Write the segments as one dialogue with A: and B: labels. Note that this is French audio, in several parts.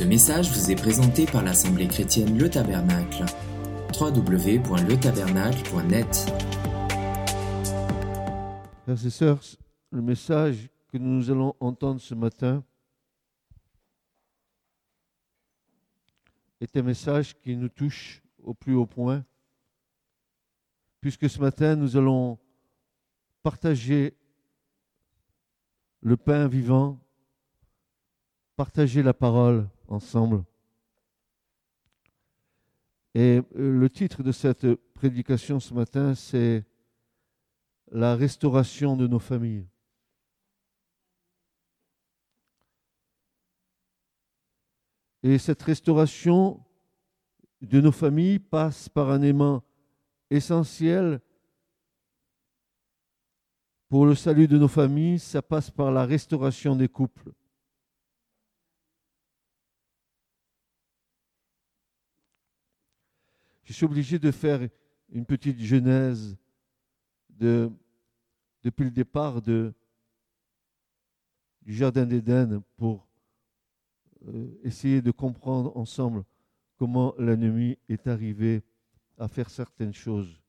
A: Ce message vous est présenté par l'Assemblée chrétienne Le Tabernacle. www.letabernacle.net
B: Frères et sœurs, le message que nous allons entendre ce matin est un message qui nous touche au plus haut point, puisque ce matin nous allons partager le pain vivant, partager la parole ensemble. Et euh, le titre de cette prédication ce matin, c'est La restauration de nos familles. Et cette restauration de nos familles passe par un aimant essentiel pour le salut de nos familles, ça passe par la restauration des couples. Je suis obligé de faire une petite genèse de, depuis le départ du Jardin d'Éden pour euh, essayer de comprendre ensemble comment l'ennemi est arrivé à faire certaines choses.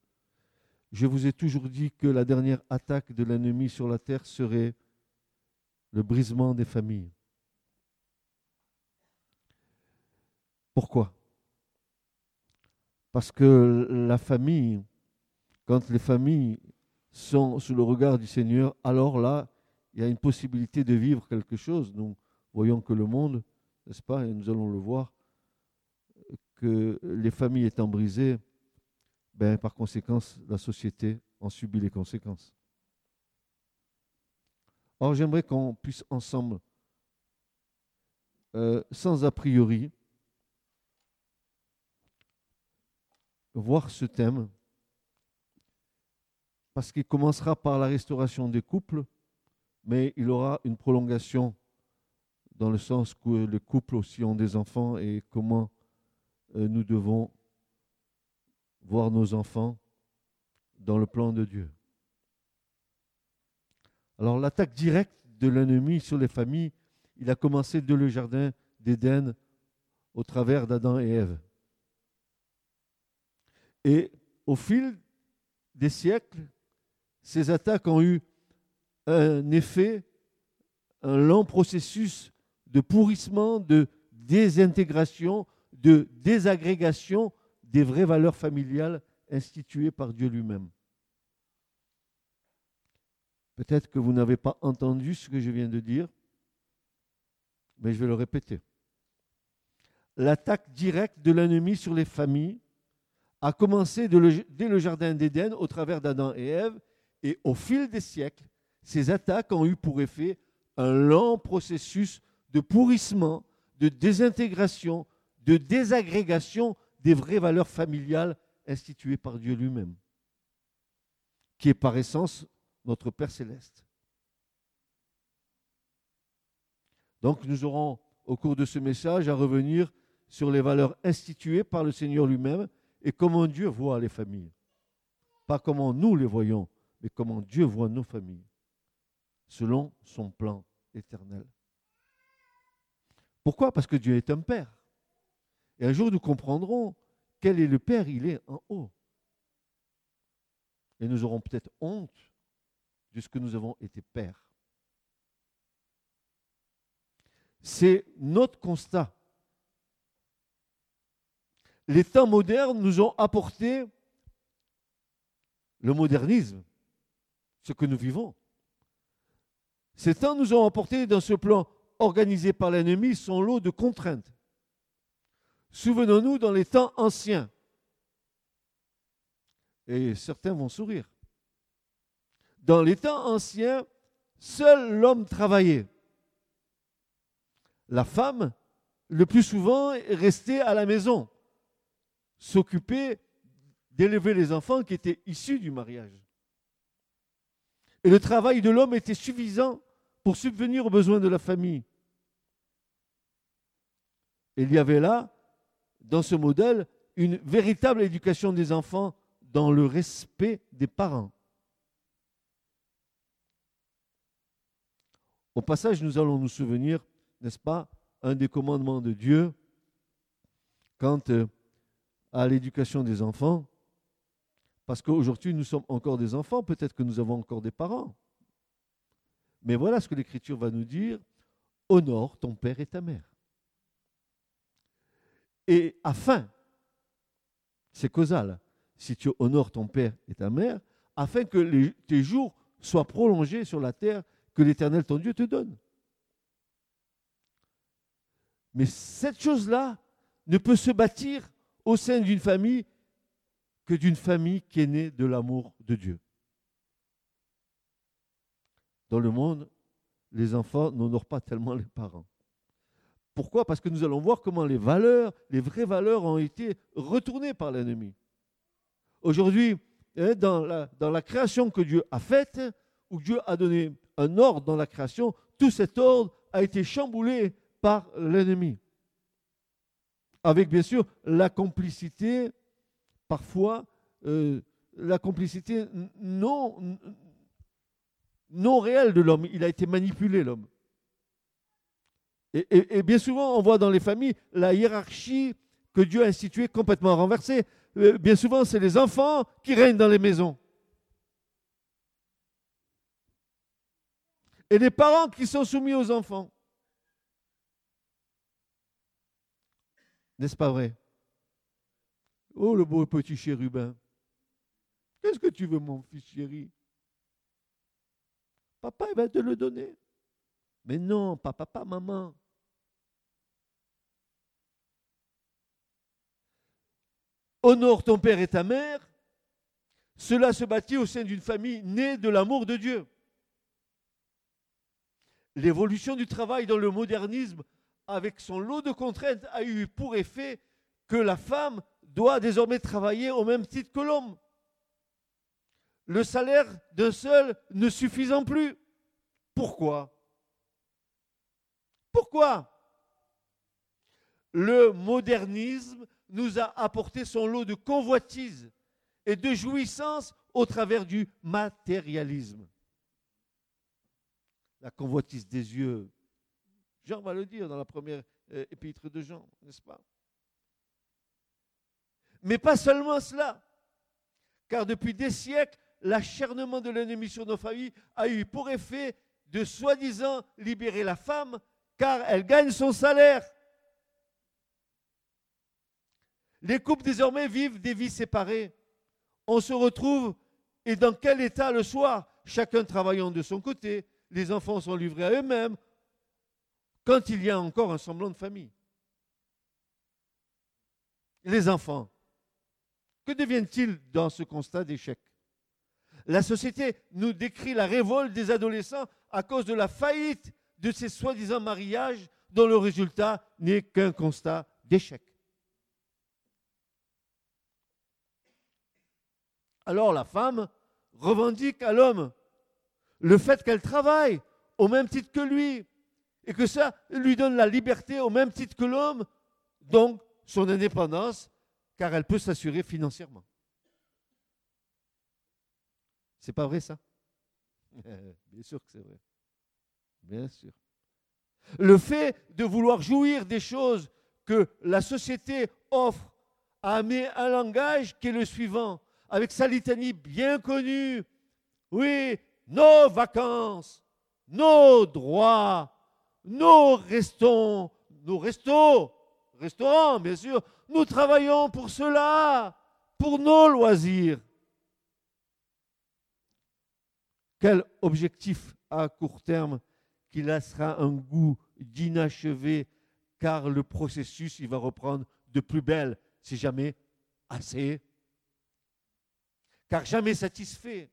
B: Je vous ai toujours dit que la dernière attaque de l'ennemi sur la terre serait le brisement des familles. Pourquoi? Parce que la famille, quand les familles sont sous le regard du Seigneur, alors là, il y a une possibilité de vivre quelque chose. Nous voyons que le monde, n'est-ce pas, et nous allons le voir, que les familles étant brisées, ben, par conséquent, la société en subit les conséquences. Or, j'aimerais qu'on puisse ensemble, euh, sans a priori, voir ce thème, parce qu'il commencera par la restauration des couples, mais il aura une prolongation dans le sens que les couples aussi ont des enfants et comment euh, nous devons voir nos enfants dans le plan de Dieu. Alors l'attaque directe de l'ennemi sur les familles, il a commencé de le jardin d'Éden au travers d'Adam et Ève. Et au fil des siècles, ces attaques ont eu un effet, un lent processus de pourrissement, de désintégration, de désagrégation des vraies valeurs familiales instituées par Dieu lui-même. Peut-être que vous n'avez pas entendu ce que je viens de dire, mais je vais le répéter. L'attaque directe de l'ennemi sur les familles a commencé dès le jardin d'Éden au travers d'Adam et Ève, et au fil des siècles, ces attaques ont eu pour effet un lent processus de pourrissement, de désintégration, de désagrégation des vraies valeurs familiales instituées par Dieu lui-même, qui est par essence notre Père céleste. Donc nous aurons au cours de ce message à revenir sur les valeurs instituées par le Seigneur lui-même et comment Dieu voit les familles. Pas comment nous les voyons, mais comment Dieu voit nos familles, selon son plan éternel. Pourquoi? Parce que Dieu est un Père. Et un jour, nous comprendrons quel est le Père, il est en haut. Et nous aurons peut-être honte de ce que nous avons été pères. C'est notre constat. Les temps modernes nous ont apporté le modernisme, ce que nous vivons. Ces temps nous ont apporté dans ce plan organisé par l'ennemi son lot de contraintes. Souvenons-nous dans les temps anciens. Et certains vont sourire. Dans les temps anciens, seul l'homme travaillait. La femme, le plus souvent, restait à la maison, s'occuper d'élever les enfants qui étaient issus du mariage. Et le travail de l'homme était suffisant pour subvenir aux besoins de la famille. Il y avait là dans ce modèle une véritable éducation des enfants dans le respect des parents. Au passage, nous allons nous souvenir, n'est-ce pas, un des commandements de Dieu quant euh, à l'éducation des enfants. Parce qu'aujourd'hui, nous sommes encore des enfants, peut-être que nous avons encore des parents. Mais voilà ce que l'Écriture va nous dire. Honore ton père et ta mère. Et afin, c'est causal, si tu honores ton père et ta mère, afin que tes jours soient prolongés sur la terre que l'Éternel ton Dieu te donne. Mais cette chose-là ne peut se bâtir au sein d'une famille que d'une famille qui est née de l'amour de Dieu. Dans le monde, les enfants n'honorent pas tellement les parents. Pourquoi? Parce que nous allons voir comment les valeurs, les vraies valeurs ont été retournées par l'ennemi. Aujourd'hui, hein, dans la, dans la création que Dieu a faite, où Dieu a donné un ordre dans la création, tout cet ordre a été chamboulé par l'ennemi. Avec bien sûr la complicité, parfois, euh, la complicité non, non réelle de l'homme. Il a été manipulé, l'homme. Et, bien souvent, on voit dans les familles la hiérarchie que Dieu a instituée complètement renversée. Euh, bien souvent, c'est les enfants qui règnent dans les maisons. Et les parents qui sont soumis aux enfants. N'est-ce pas vrai? Oh, le beau petit chérubin. Qu'est-ce que tu veux, mon fils chéri? Papa, il va te le donner. Mais non, pas papa, maman. Honore ton père et ta mère. Cela se bâtit au sein d'une famille née de l'amour de Dieu. L'évolution du travail dans le modernisme, avec son lot de contraintes, a eu pour effet que la femme doit désormais travailler au même titre que l'homme. Le salaire d'un seul ne suffisant plus. Pourquoi? Pourquoi? Le modernisme nous a apporté son lot de convoitise et de jouissance au travers du matérialisme. La convoitise des yeux. Jean va le dire dans la première euh, épître de Jean, n'est-ce pas? Mais pas seulement cela, car depuis des siècles, l'acharnement de l'ennemi sur nos familles a eu pour effet de soi-disant libérer la femme, car elle gagne son salaire. Les couples désormais vivent des vies séparées. On se retrouve et dans quel état le soir? Chacun travaillant de son côté, les enfants sont livrés à eux-mêmes, quand il y a encore un semblant de famille. Les enfants, que deviennent-ils dans ce constat d'échec? La société nous décrit la révolte des adolescents à cause de la faillite de ces soi-disant mariages dont le résultat n'est qu'un constat d'échec. Alors la femme revendique à l'homme le fait qu'elle travaille au même titre que lui et que ça lui donne la liberté au même titre que l'homme, donc son indépendance, car elle peut s'assurer financièrement. C'est pas vrai ça? Bien sûr que c'est vrai. Bien sûr. Le fait de vouloir jouir des choses que la société offre a amené un langage qui est le suivant avec sa litanie bien connue. Oui, nos vacances, nos droits, nos restons, nos restos, restaurants, bien sûr, nous travaillons pour cela, pour nos loisirs. Quel objectif à court terme qui laissera un goût d'inachevé, car le processus, il va reprendre de plus belle, si jamais assez car jamais satisfait.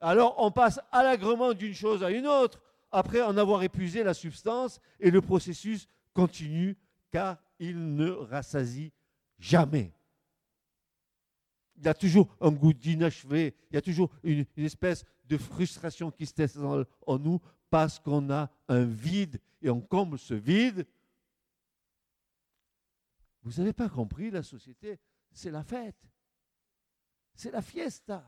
B: Alors on passe allègrement d'une chose à une autre, après en avoir épuisé la substance, et le processus continue, car il ne rassasie jamais. Il y a toujours un goût d'inachevé, il y a toujours une, espèce de frustration qui se teste en nous parce qu'on a un vide et on comble ce vide. Vous n'avez pas compris, la société, c'est la fête. C'est la fiesta.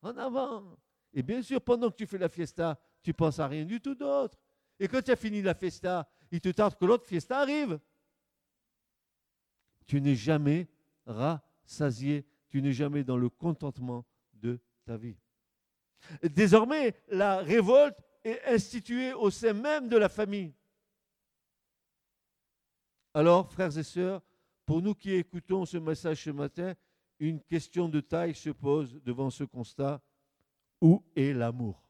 B: En avant. Et bien sûr, pendant que tu fais la fiesta, tu penses à rien du tout d'autre. Et quand tu as fini la fiesta, il te tarde que l'autre fiesta arrive. Tu n'es jamais rassasié, tu n'es jamais dans le contentement de ta vie. Désormais, la révolte est instituée au sein même de la famille. Alors, frères et sœurs, pour nous qui écoutons ce message ce matin, une question de taille se pose devant ce constat. Où est l'amour?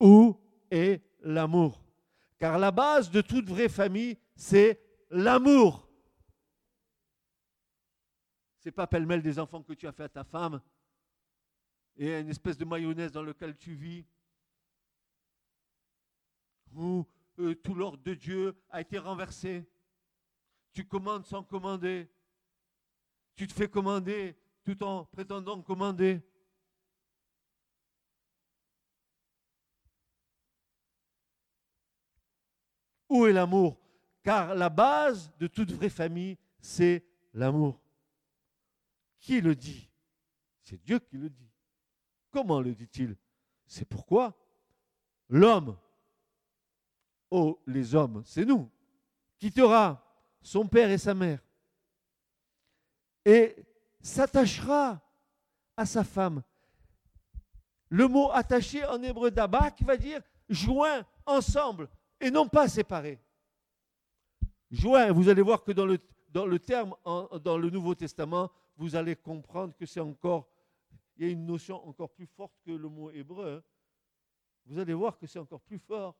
B: Où est l'amour? Car la base de toute vraie famille, c'est l'amour. C'est pas pêle-mêle des enfants que tu as fait à ta femme et une espèce de mayonnaise dans lequel tu vis. Où euh, tout l'ordre de Dieu a été renversé. Tu commandes sans commander. Tu te fais commander tout en prétendant commander. Où est l'amour? Car la base de toute vraie famille, c'est l'amour. Qui le dit? C'est Dieu qui le dit. Comment le dit-il? C'est pourquoi l'homme, oh les hommes, c'est nous, quittera son père et sa mère et s'attachera à sa femme. Le mot attaché en hébreu d'abak va dire joint ensemble et non pas séparé. Joint, vous allez voir que dans le, dans le terme, dans le Nouveau Testament, vous allez comprendre que c'est encore, il y a une notion encore plus forte que le mot hébreu. Hein. Vous allez voir que c'est encore plus fort.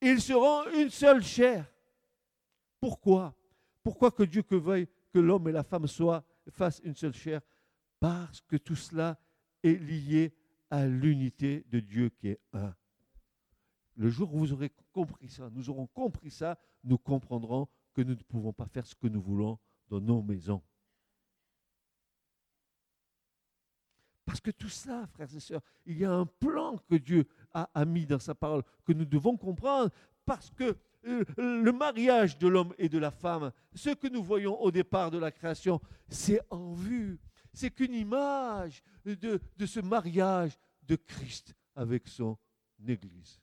B: Ils seront une seule chair. Pourquoi? Pourquoi que Dieu que veuille que l'homme et la femme soient, fassent une seule chair? Parce que tout cela est lié à l'unité de Dieu qui est un. Le jour où vous aurez compris ça, nous aurons compris ça, nous comprendrons que nous ne pouvons pas faire ce que nous voulons dans nos maisons. Parce que tout ça, frères et sœurs, il y a un plan que Dieu a, mis dans sa parole, que nous devons comprendre, parce que euh, le mariage de l'homme et de la femme, ce que nous voyons au départ de la création, c'est en vue. C'est qu'une image de, de ce mariage de Christ avec son Église.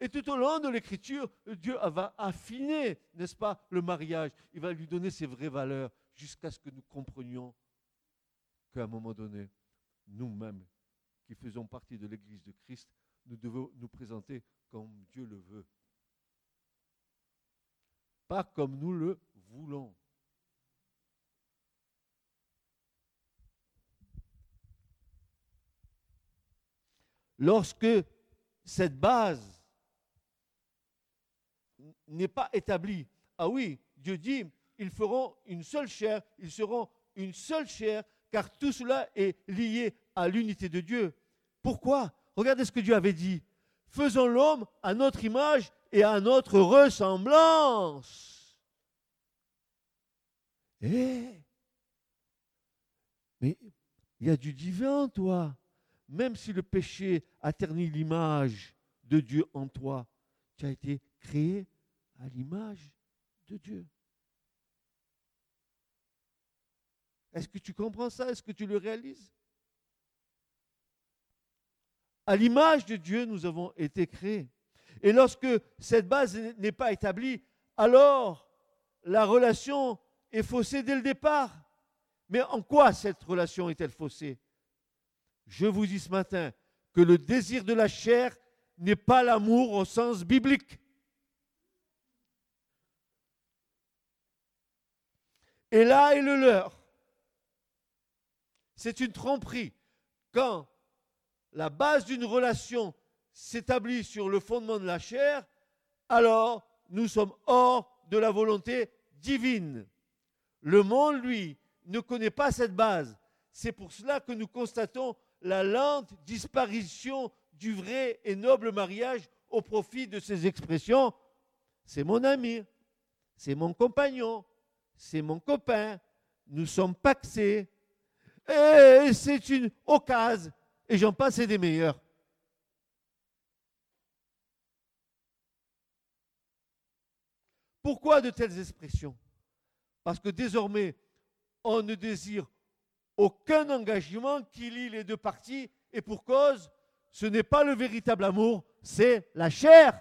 B: Et tout au long de l'écriture, Dieu va affiner, n'est-ce pas, le mariage. Il va lui donner ses vraies valeurs jusqu'à ce que nous comprenions qu'à un moment donné, nous-mêmes, qui faisons partie de l'Église de Christ, nous devons nous présenter comme Dieu le veut. Pas comme nous le voulons. Lorsque cette base n'est pas établi. Ah oui, Dieu dit, ils feront une seule chair, ils seront une seule chair, car tout cela est lié à l'unité de Dieu. Pourquoi? Regardez ce que Dieu avait dit. Faisons l'homme à notre image et à notre ressemblance. Eh? Mais il y a du divin en toi. Même si le péché a terni l'image de Dieu en toi, tu as été créé à l'image de Dieu. Est-ce que tu comprends ça? Est-ce que tu le réalises? À l'image de Dieu, nous avons été créés. Et lorsque cette base n'est pas établie, alors la relation est faussée dès le départ. Mais en quoi cette relation est-elle faussée? Je vous dis ce matin que le désir de la chair n'est pas l'amour au sens biblique. Et là est le leur. C'est une tromperie. Quand la base d'une relation s'établit sur le fondement de la chair, alors nous sommes hors de la volonté divine. Le monde, lui, ne connaît pas cette base. C'est pour cela que nous constatons la lente disparition du vrai et noble mariage au profit de ces expressions. C'est mon ami, c'est mon compagnon, c'est mon copain, nous sommes paxés, et c'est une occasion, et j'en passe des meilleurs. Pourquoi de telles expressions? Parce que désormais, on ne désire aucun engagement qui lie les deux parties, et pour cause, ce n'est pas le véritable amour, c'est la chair.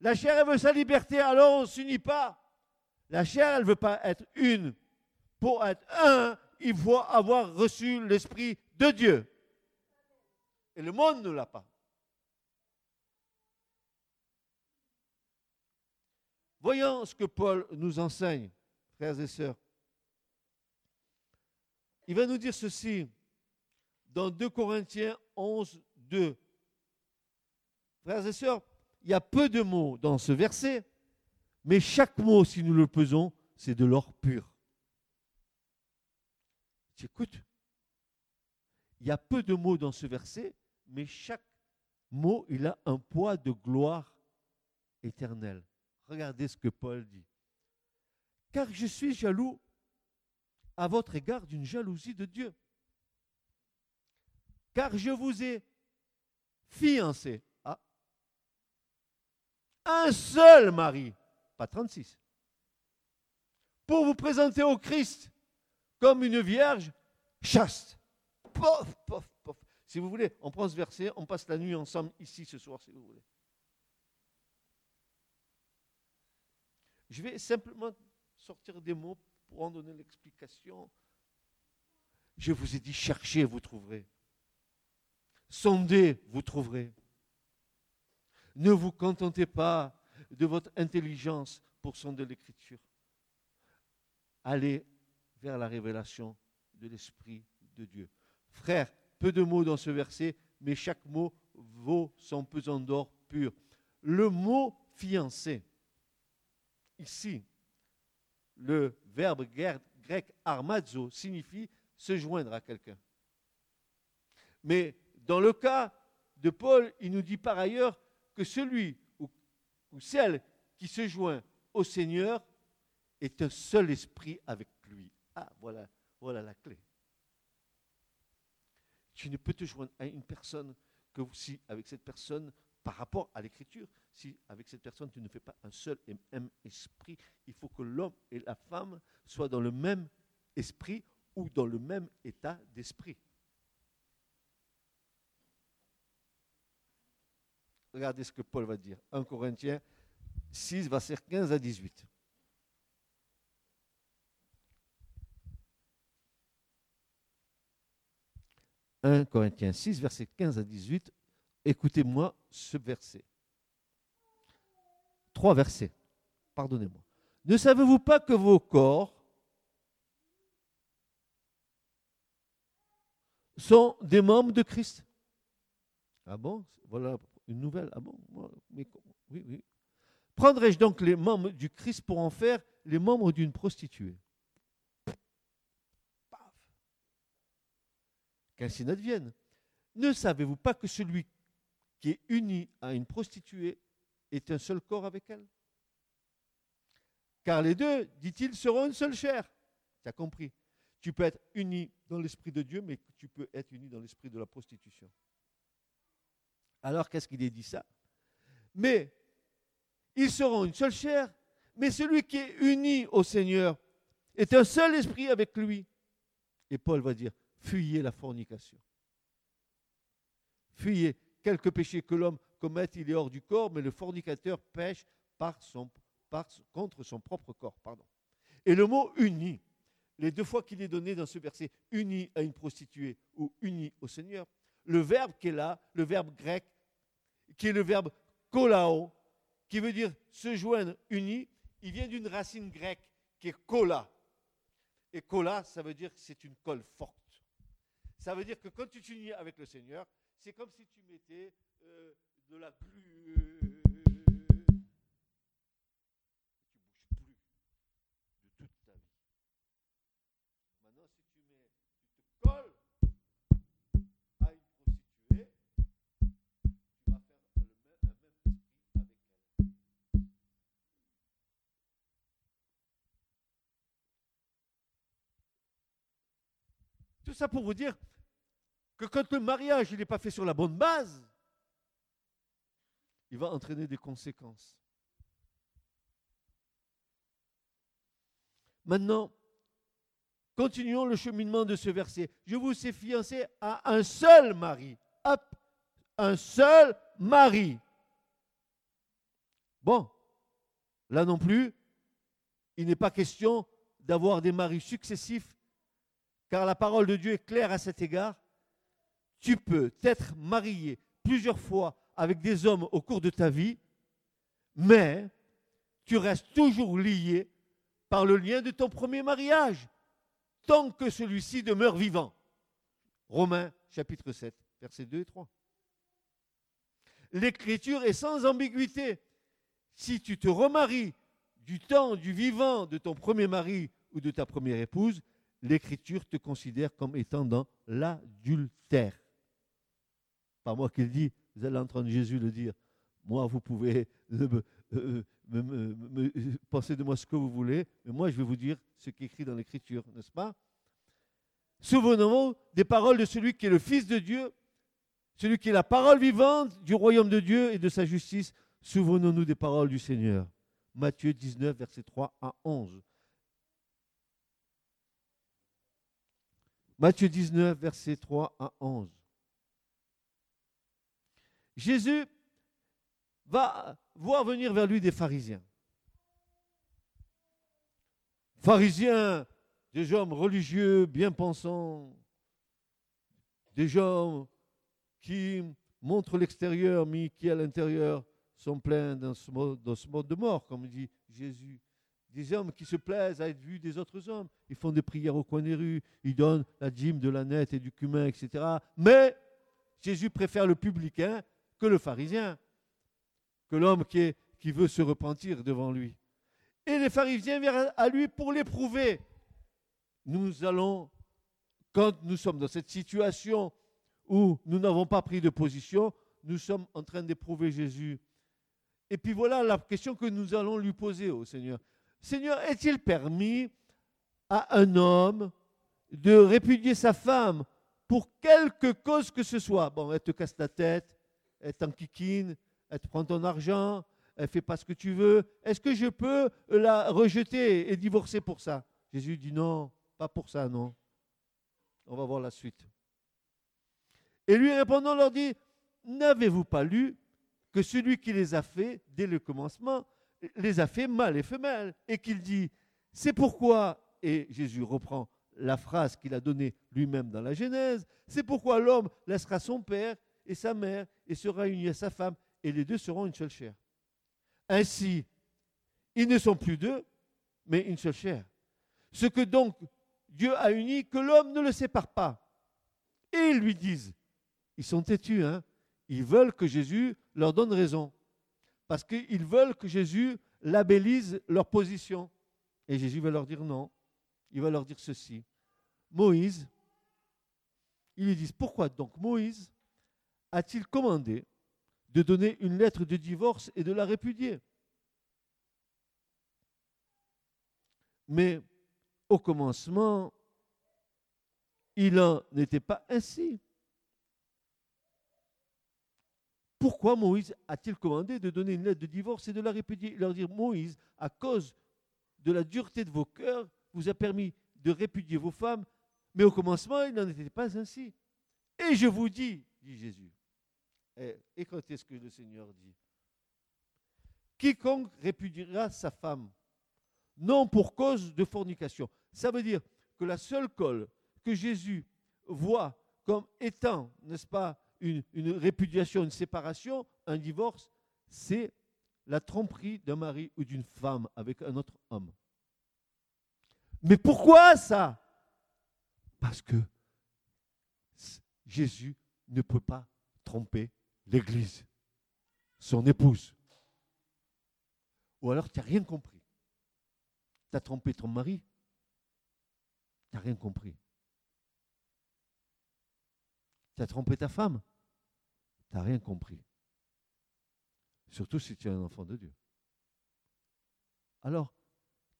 B: La chair, elle veut sa liberté, alors on ne s'unit pas. La chair, elle ne veut pas être une. Pour être un, il faut avoir reçu l'Esprit de Dieu. Et le monde ne l'a pas. Voyons ce que Paul nous enseigne, frères et sœurs. Il va nous dire ceci dans 2 Corinthiens 11, 2. Frères et sœurs, il y a peu de mots dans ce verset, mais chaque mot, si nous le pesons, c'est de l'or pur. Tu écoutes Il y a peu de mots dans ce verset, mais chaque mot, il a un poids de gloire éternelle. Regardez ce que Paul dit. Car je suis jaloux à votre égard d'une jalousie de Dieu. Car je vous ai fiancé à un seul mari, pas 36, pour vous présenter au Christ comme une vierge chaste. Pof, pof, pof. Si vous voulez, on prend ce verset, on passe la nuit ensemble ici ce soir, si vous voulez. Je vais simplement sortir des mots pour en donner l'explication. Je vous ai dit, cherchez, vous trouverez. Sondez, vous trouverez. Ne vous contentez pas de votre intelligence pour sonder l'écriture. Allez vers la révélation de l'Esprit de Dieu. Frère, peu de mots dans ce verset, mais chaque mot vaut son pesant d'or pur. Le mot fiancé, ici, le verbe grec armazo signifie se joindre à quelqu'un. Mais dans le cas de Paul, il nous dit par ailleurs que celui ou, celle qui se joint au Seigneur est un seul esprit avec lui. Ah, voilà, voilà la clé. Tu ne peux te joindre à une personne que si avec cette personne, par rapport à l'écriture, si avec cette personne tu ne fais pas un seul et même esprit, il faut que l'homme et la femme soient dans le même esprit ou dans le même état d'esprit. Regardez ce que Paul va dire. 1 Corinthiens 6, verset 15 à 18. 1 Corinthiens 6, verset 15 à 18. Écoutez-moi ce verset. Trois versets. Pardonnez-moi. Ne savez-vous pas que vos corps sont des membres de Christ? Ah bon? Voilà une nouvelle. Ah bon Oui, oui. Prendrai-je donc les membres du Christ pour en faire les membres d'une prostituée? Qu'ainsi n'advienne. Ne savez-vous pas que celui qui est uni à une prostituée est un seul corps avec elle? Car les deux, dit-il, seront une seule chair. Tu as compris Tu peux être uni dans l'esprit de Dieu, mais tu peux être uni dans l'esprit de la prostitution. Alors qu'est-ce qu'il est dit ça? Mais ils seront une seule chair, mais celui qui est uni au Seigneur est un seul esprit avec lui. Et Paul va dire, fuyez la fornication. Fuyez quelques péchés que l'homme commette, il est hors du corps, mais le fornicateur pêche contre son propre corps. Et le mot uni, les deux fois qu'il est donné dans ce verset, uni à une prostituée ou uni au Seigneur, le verbe qui est là, le verbe grec, qui est le verbe kolao, qui veut dire se joindre, uni, il vient d'une racine grecque qui est kola. Et kola, ça veut dire que c'est une colle forte. Ça veut dire que quand tu t'unis avec le Seigneur, c'est comme si tu mettais euh, de la glu. Ça pour vous dire que quand le mariage n'est pas fait sur la bonne base, il va entraîner des conséquences. Maintenant, continuons le cheminement de ce verset. Je vous ai fiancé à un seul mari. hop, un seul mari. Bon, là non plus, il n'est pas question d'avoir des maris successifs, car la parole de Dieu est claire à cet égard. Tu peux t'être marié plusieurs fois avec des hommes au cours de ta vie, mais tu restes toujours lié par le lien de ton premier mariage, tant que celui-ci demeure vivant. Romains chapitre 7, versets 2 et 3. L'écriture est sans ambiguïté. Si tu te remaries du temps du vivant de ton premier mari ou de ta première épouse, l'écriture te considère comme étant dans l'adultère. Pas moi qui le dis, vous allez entendre Jésus le dire. Moi, vous pouvez euh, me, penser de moi ce que vous voulez, mais moi je vais vous dire ce qui est écrit dans l'Écriture, n'est-ce pas? Souvenons-nous des paroles de celui qui est le Fils de Dieu, celui qui est la parole vivante du royaume de Dieu et de sa justice. Souvenons-nous des paroles du Seigneur. Matthieu 19, verset 3 à 11. Matthieu 19, verset 3 à 11. Jésus va voir venir vers lui des pharisiens. Pharisiens, des hommes religieux, bien pensants, des gens qui montrent l'extérieur, mais qui à l'intérieur sont pleins dans ce, mode, de mort, comme dit Jésus. Des hommes qui se plaisent à être vus des autres hommes. Ils font des prières au coin des rues, ils donnent la dîme de la nette et du cumin, etc. Mais Jésus préfère le publicain que le pharisien que l'homme qui, qui veut se repentir devant lui. Et les pharisiens viennent à lui pour l'éprouver. Nous allons, quand nous sommes dans cette situation où nous n'avons pas pris de position, nous sommes en train d'éprouver Jésus. Et puis voilà la question que nous allons lui poser au Seigneur. Seigneur, est-il permis à un homme de répudier sa femme pour quelque cause que ce soit? Bon, elle te casse la tête, elle t'enquiquine, elle te prend ton argent, elle fait pas ce que tu veux. Est-ce que je peux la rejeter et divorcer pour ça? Jésus dit non, pas pour ça, non. On va voir la suite. Et lui répondant leur dit, n'avez-vous pas lu que celui qui les a fait dès le commencement les a fait mâle et femelle et qu'il dit, c'est pourquoi, et Jésus reprend la phrase qu'il a donnée lui-même dans la Genèse, c'est pourquoi l'homme laissera son père et sa mère et sera uni à sa femme et les deux seront une seule chair. Ainsi, ils ne sont plus deux, mais une seule chair. Ce que donc Dieu a uni, que l'homme ne le sépare pas. Et ils lui disent, ils sont têtus, hein ils veulent que Jésus leur donne raison. Parce qu'ils veulent que Jésus labellise leur position. Et Jésus va leur dire non. Il va leur dire ceci. Moïse, ils lui disent, pourquoi donc Moïse a-t-il commandé de donner une lettre de divorce et de la répudier? Mais au commencement, il n'en était pas ainsi. Pourquoi Moïse a-t-il commandé de donner une lettre de divorce et de la répudier leur dit, Moïse, à cause de la dureté de vos cœurs, vous a permis de répudier vos femmes, mais au commencement, il n'en était pas ainsi. Et je vous dis, dit Jésus, eh, écoutez ce que le Seigneur dit. Quiconque répudiera sa femme, non pour cause de fornication. Ça veut dire que la seule colle que Jésus voit comme étant, n'est-ce pas, une, répudiation, une séparation, un divorce, c'est la tromperie d'un mari ou d'une femme avec un autre homme. Mais pourquoi ça? Parce que Jésus ne peut pas tromper l'Église, son épouse. Ou alors tu n'as rien compris. Tu as trompé ton mari. Tu n'as rien compris. Tu as trompé ta femme. Tu rien compris. Surtout si tu es un enfant de Dieu. Alors,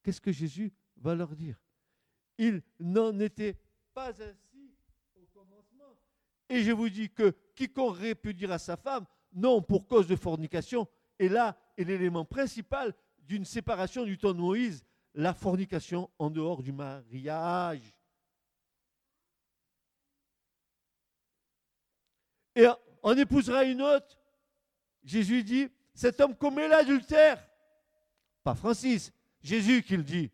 B: qu'est-ce que Jésus va leur dire? Il n'en était pas ainsi au commencement. Et je vous dis que quiconque répudiera sa femme, non pour cause de fornication, et là est l'élément principal d'une séparation du temps de Moïse, la fornication en dehors du mariage. En épousera une autre, Jésus dit, cet homme commet l'adultère. Pas Francis, Jésus qui le dit.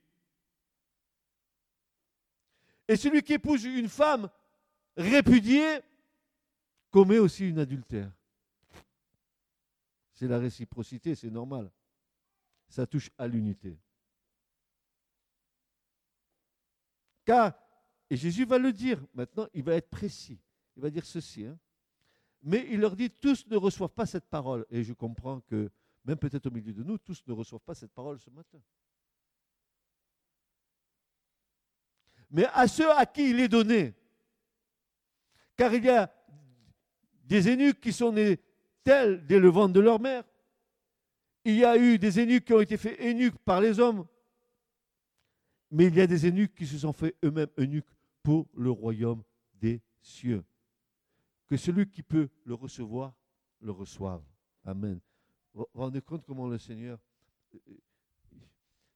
B: Et celui qui épouse une femme répudiée commet aussi une adultère. C'est la réciprocité, c'est normal. Ça touche à l'unité. Car, et Jésus va le dire, maintenant il va être précis, il va dire ceci, hein. Mais il leur dit, tous ne reçoivent pas cette parole, et je comprends que, même peut-être au milieu de nous, tous ne reçoivent pas cette parole ce matin. Mais à ceux à qui il est donné, car il y a des eunuques qui sont nés tels dès le ventre de leur mère, il y a eu des eunuques qui ont été faits eunuques par les hommes, mais il y a des eunuques qui se sont fait eux-mêmes eunuques pour le royaume des cieux. Que celui qui peut le recevoir, le reçoive. Amen. Vous vous rendez compte comment le Seigneur,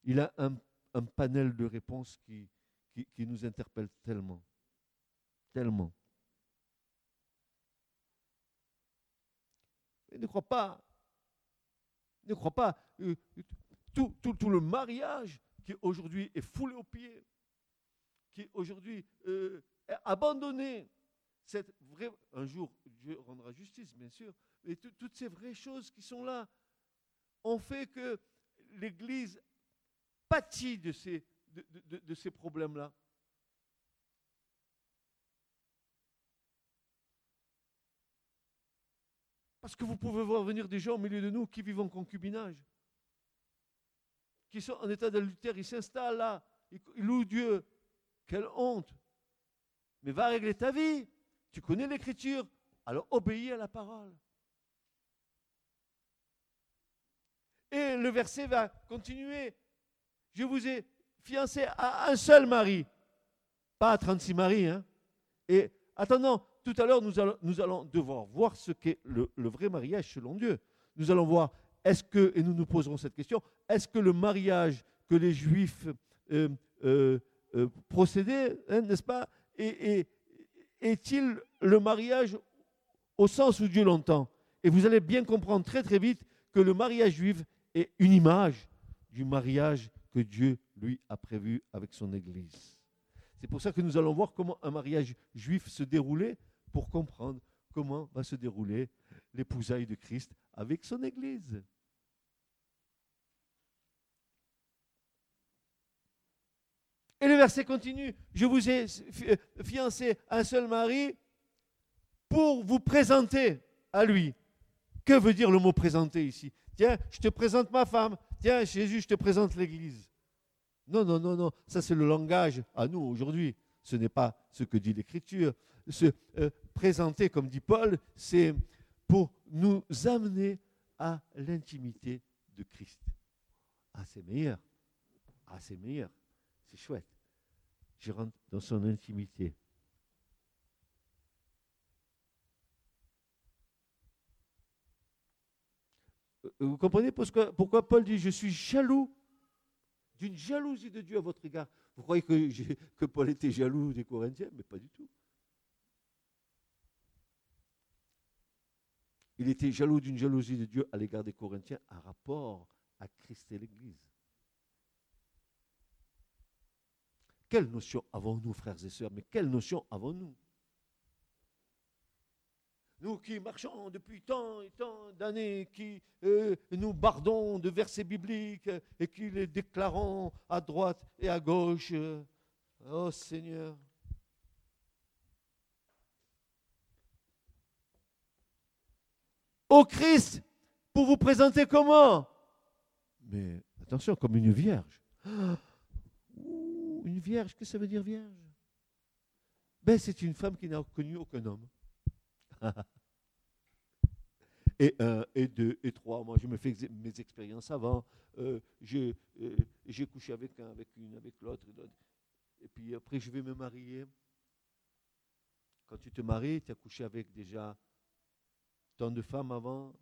B: il a un, panel de réponses qui, qui, nous interpelle tellement. Tellement. ne crois pas, ne crois pas, euh, tout, tout, tout, le mariage qui aujourd'hui est foulé aux pieds, qui aujourd'hui euh, est abandonné. Cette vraie, un jour, Dieu rendra justice, bien sûr, mais toutes ces vraies choses qui sont là ont fait que l'Église pâtit de ces, de, ces problèmes-là. Parce que vous pouvez voir venir des gens au milieu de nous qui vivent en concubinage qui sont en état d'adultère, ils s'installent là, ils louent Dieu. Quelle honte. Mais va régler ta vie. Tu connais l'écriture, alors obéis à la parole. Et le verset va continuer. Je vous ai fiancé à un seul mari, pas à 36 maris. Hein. Et attendant, tout à l'heure, nous allons, devoir voir ce qu'est le, le vrai mariage selon Dieu. Nous allons voir est-ce que, et nous nous poserons cette question, est-ce que le mariage que les Juifs euh, euh, euh, procédaient, hein, n'est-ce pas, est-il le mariage au sens où Dieu l'entend? Et vous allez bien comprendre très très vite que le mariage juif est une image du mariage que Dieu, lui, a prévu avec son Église. C'est pour ça que nous allons voir comment un mariage juif se déroulait pour comprendre comment va se dérouler l'épousaille de Christ avec son Église. Et le verset continue, je vous ai fiancé un seul mari pour vous présenter à lui. Que veut dire le mot présenter ici? Tiens, je te présente ma femme. Tiens, Jésus, je te présente l'Église. Non, non, non, non. Ça, c'est le langage à nous aujourd'hui. Ce n'est pas ce que dit l'Écriture. Se euh, présenter, comme dit Paul, c'est pour nous amener à l'intimité de Christ. Ah, c'est meilleur. Ah, c'est meilleur. C'est chouette. Je rentre dans son intimité. Euh, vous comprenez pourquoi, Paul dit Je suis jaloux d'une jalousie de Dieu à votre égard. Vous croyez que, que Paul était jaloux des Corinthiens? Mais pas du tout. Il était jaloux d'une jalousie de Dieu à l'égard des Corinthiens en rapport à Christ et l'Église. Quelle notion avons-nous, frères et sœurs Mais quelle notion avons-nous? Nous qui marchons depuis tant et tant d'années, qui euh, nous bardons de versets bibliques et qui les déclarons à droite et à gauche. Oh Seigneur, au Christ pour vous présenter comment? Mais attention, comme une vierge. Une vierge, que ça veut dire vierge? Ben, C'est une femme qui n'a connu aucun homme. et un, et deux, et trois. Moi, je me fais mes expériences avant. Euh, euh, j'ai couché avec un, avec une, avec l'autre. Et puis après, je vais me marier. Quand tu te maries, tu as couché avec déjà tant de femmes avant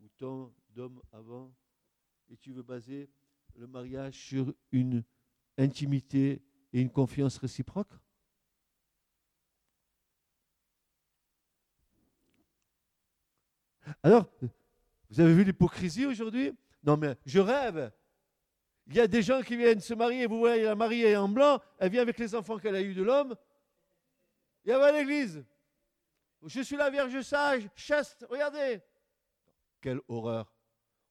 B: ou tant d'hommes avant, et tu veux baser le mariage sur une intimité et une confiance réciproque? Alors, vous avez vu l'hypocrisie aujourd'hui? Non, mais je rêve. Il y a des gens qui viennent se marier, vous voyez la mariée en blanc, elle vient avec les enfants qu'elle a eus de l'homme, et elle va l'église. Je suis la Vierge sage, chaste, regardez. Quelle horreur.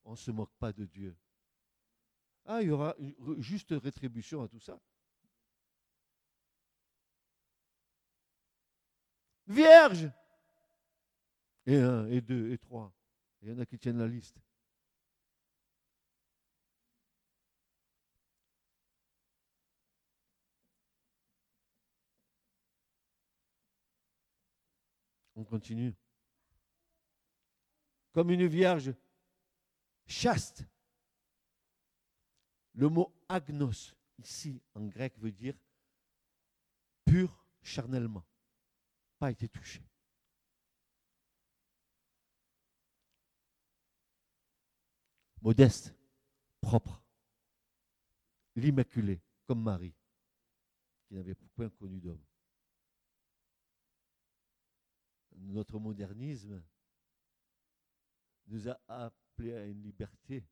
B: On ne se moque pas de Dieu. Ah, il y aura juste rétribution à tout ça. Vierge Et un, et deux, et trois. Il y en a qui tiennent la liste. On continue. Comme une vierge chaste. Le mot agnos, ici en grec, veut dire pur charnellement, pas été touché. Modeste, propre, l'immaculée, comme Marie, qui n'avait point connu d'homme. Notre modernisme nous a appelés à une liberté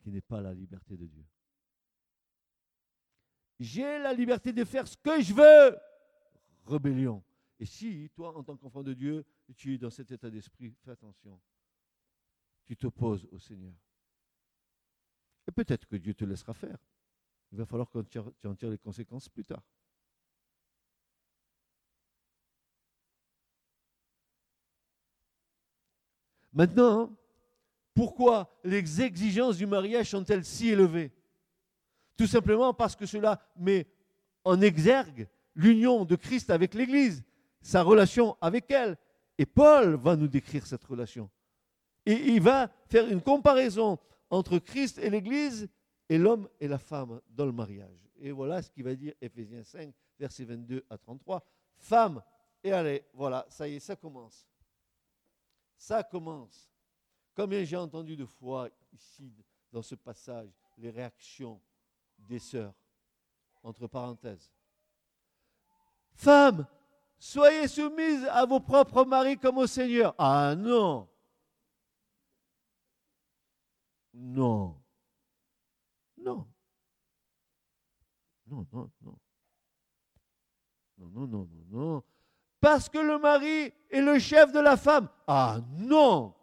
B: qui n'est pas la liberté de Dieu. J'ai la liberté de faire ce que je veux. Rébellion. Et si, toi, en tant qu'enfant de Dieu, tu es dans cet état d'esprit, fais attention. Tu t'opposes au Seigneur. Et peut-être que Dieu te laissera faire. Il va falloir que tu en tires les conséquences plus tard. Maintenant, pourquoi les exigences du mariage sont-elles si élevées? Tout simplement parce que cela met en exergue l'union de Christ avec l'Église, sa relation avec elle. Et Paul va nous décrire cette relation. Et il va faire une comparaison entre Christ et l'Église et l'homme et la femme dans le mariage. Et voilà ce qu'il va dire Ephésiens 5, versets 22 à 33. Femme, et allez, voilà, ça y est, ça commence. Ça commence. Combien j'ai entendu de fois ici, dans ce passage, les réactions des sœurs, entre parenthèses. Femmes, soyez soumises à vos propres maris comme au Seigneur. Ah non. Non. Non. Non, non, non. Non, non, non, non, non parce que le mari est le chef de la femme. Ah non Non.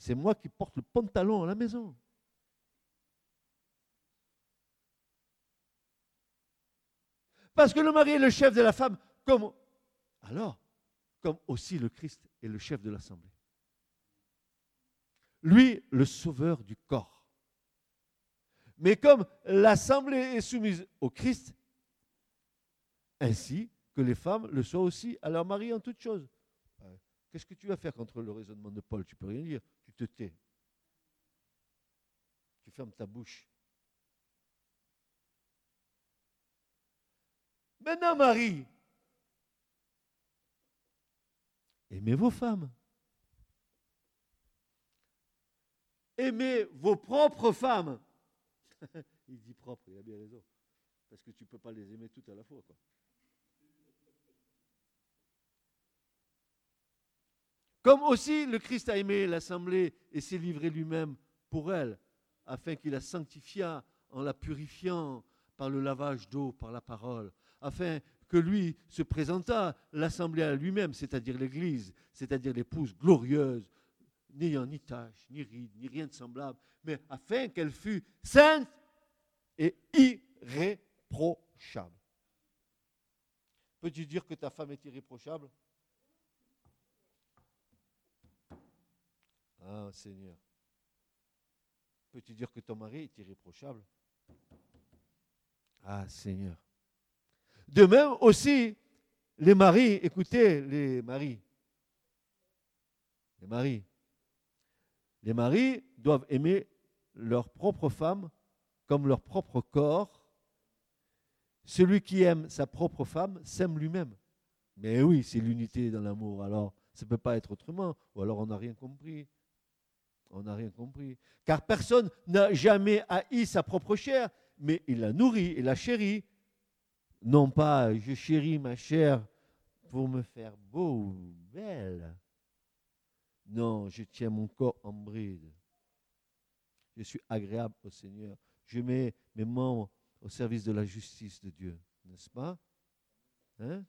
B: C'est moi qui porte le pantalon à la maison. Parce que le mari est le chef de la femme, comme alors, comme aussi le Christ est le chef de l'assemblée. Lui, le sauveur du corps. Mais comme l'assemblée est soumise au Christ, ainsi que les femmes le soient aussi à leur mari en toutes choses. Euh, qu'est-ce que tu vas faire contre le raisonnement de Paul? Tu peux rien dire. Tu te tais. Tu fermes ta bouche. Maintenant, Marie, aimez vos femmes. Aimez vos propres femmes. il dit propre, il a bien raison. Parce que tu ne peux pas les aimer toutes à la fois. Comme aussi le Christ a aimé l'assemblée et s'est livré lui-même pour elle, afin qu'il la sanctifiât en la purifiant par le lavage d'eau, par la parole, afin que lui se présentât l'assemblée à lui-même, c'est-à-dire l'Église, c'est-à-dire l'épouse glorieuse, n'ayant ni tache, ni ride, ni rien de semblable, mais afin qu'elle fût sainte et irréprochable. Peux-tu dire que ta femme est irréprochable? Ah, Seigneur. Peux-tu dire que ton mari est irréprochable? Ah, Seigneur. De même aussi, les maris, écoutez, les maris. Les maris. Les maris doivent aimer leur propre femme comme leur propre corps. Celui qui aime sa propre femme s'aime lui-même. Mais oui, c'est l'unité dans l'amour. Alors, ça ne peut pas être autrement. Ou alors on n'a rien compris. On n'a rien compris. Car personne n'a jamais haï sa propre chair, mais il la nourrit et la chérit. Non pas je chéris ma chair pour me faire beau ou belle. Non, je tiens mon corps en bride. Je suis agréable au Seigneur. Je mets mes membres au service de la justice de Dieu, n'est-ce pas? Hein?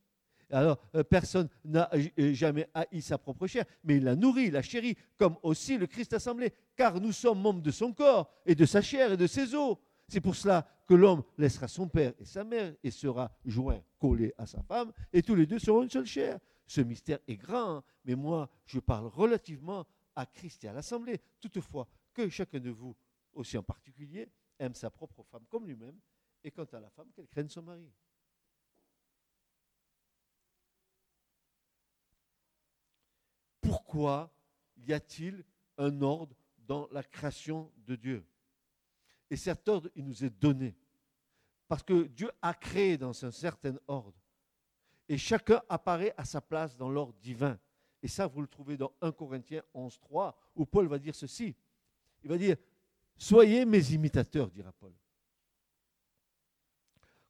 B: Alors, euh, personne n'a euh, jamais haï sa propre chair, mais il la nourrit, la chérit, comme aussi le Christ assemblé, car nous sommes membres de son corps et de sa chair et de ses os. C'est pour cela que l'homme laissera son père et sa mère et sera joint, collé à sa femme, et tous les deux seront une seule chair. Ce mystère est grand, mais moi, je parle relativement à Christ et à l'assemblée. Toutefois, que chacun de vous, aussi en particulier, aime sa propre femme comme lui-même, et quant à la femme, qu'elle craigne son mari. Pourquoi y a-t-il un ordre dans la création de Dieu? Et cet ordre, il nous est donné. Parce que Dieu a créé dans un certain ordre. Et chacun apparaît à sa place dans l'ordre divin. Et ça, vous le trouvez dans 1 Corinthiens 11.3, où Paul va dire ceci. Il va dire, soyez mes imitateurs, dira Paul.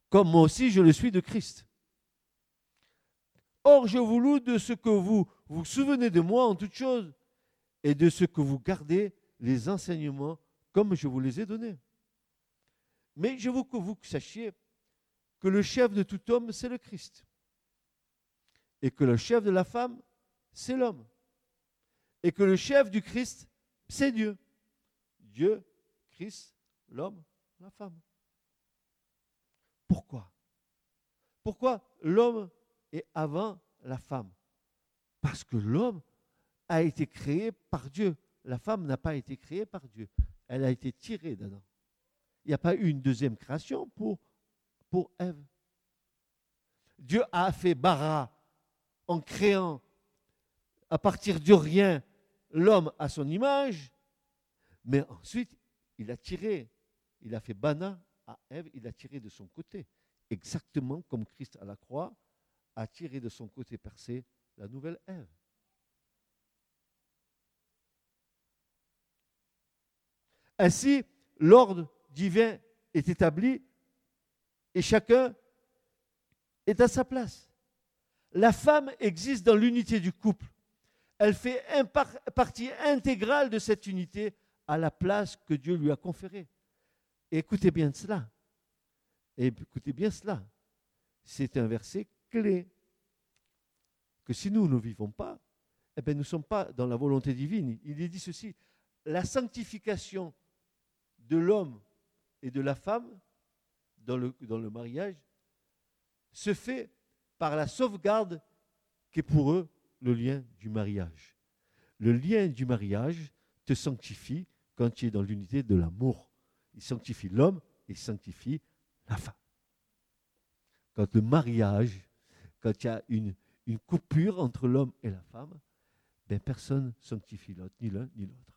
B: Comme moi aussi, je le suis de Christ. Or, je vous loue de ce que vous vous souvenez de moi en toutes choses et de ce que vous gardez les enseignements comme je vous les ai donnés. Mais je veux que vous sachiez que le chef de tout homme, c'est le Christ. Et que le chef de la femme, c'est l'homme. Et que le chef du Christ, c'est Dieu. Dieu, Christ, l'homme, la femme. Pourquoi? Pourquoi l'homme est avant la femme parce que l'homme a été créé par Dieu. La femme n'a pas été créée par Dieu. Elle a été tirée d'Adam. Il n'y a pas eu une deuxième création pour, pour Ève. Dieu a fait bara en créant à partir du rien l'homme à son image, mais ensuite il a tiré, il a fait bana à Ève, il a tiré de son côté, exactement comme Christ à la croix a tiré de son côté percé la nouvelle Ève. Ainsi, l'ordre divin est établi et chacun est à sa place. La femme existe dans l'unité du couple. Elle fait partie intégrale de cette unité à la place que Dieu lui a conférée. écoutez bien cela. écoutez bien cela. C'est un verset clé que si nous ne vivons pas, eh bien, nous ne sommes pas dans la volonté divine. Il est dit ceci, la sanctification de l'homme et de la femme dans le, dans le mariage se fait par la sauvegarde qui est pour eux le lien du mariage. Le lien du mariage te sanctifie quand tu es dans l'unité de l'amour. Il sanctifie l'homme et il sanctifie la femme. Quand le mariage, quand il y a une, coupure entre l'homme et la femme, ben personne sanctifie l'autre, ni l'un ni l'autre.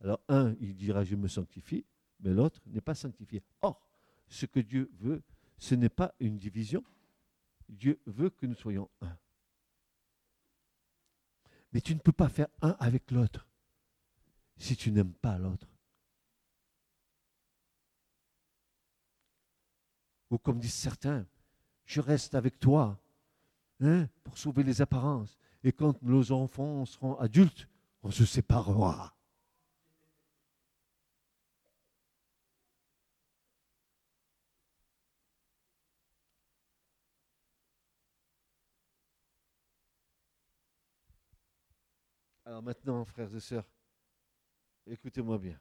B: Alors un, il dira je me sanctifie, mais l'autre n'est pas sanctifié. Or, ce que Dieu veut, ce n'est pas une division. Dieu veut que nous soyons un. Mais tu ne peux pas faire un avec l'autre si tu n'aimes pas l'autre. Ou comme disent certains, je reste avec toi Hein, pour sauver les apparences. Et quand nos enfants seront adultes, on se séparera. Alors maintenant, frères et sœurs, écoutez-moi bien.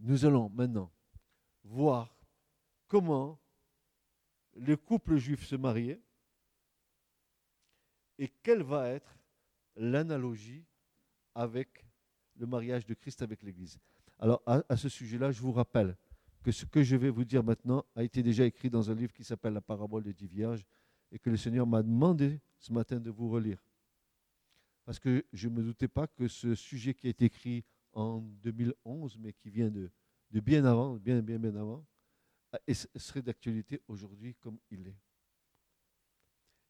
B: Nous allons maintenant voir comment le couple juif se mariait et quelle va être l'analogie avec le mariage de Christ avec l'Église? Alors à, ce sujet-là, je vous rappelle que ce que je vais vous dire maintenant a été déjà écrit dans un livre qui s'appelle La parabole des dix vierges et que le Seigneur m'a demandé ce matin de vous relire. Parce que je ne me doutais pas que ce sujet qui est écrit en 2011, mais qui vient de, de bien avant, bien, bien, bien avant, serait d'actualité aujourd'hui comme il est.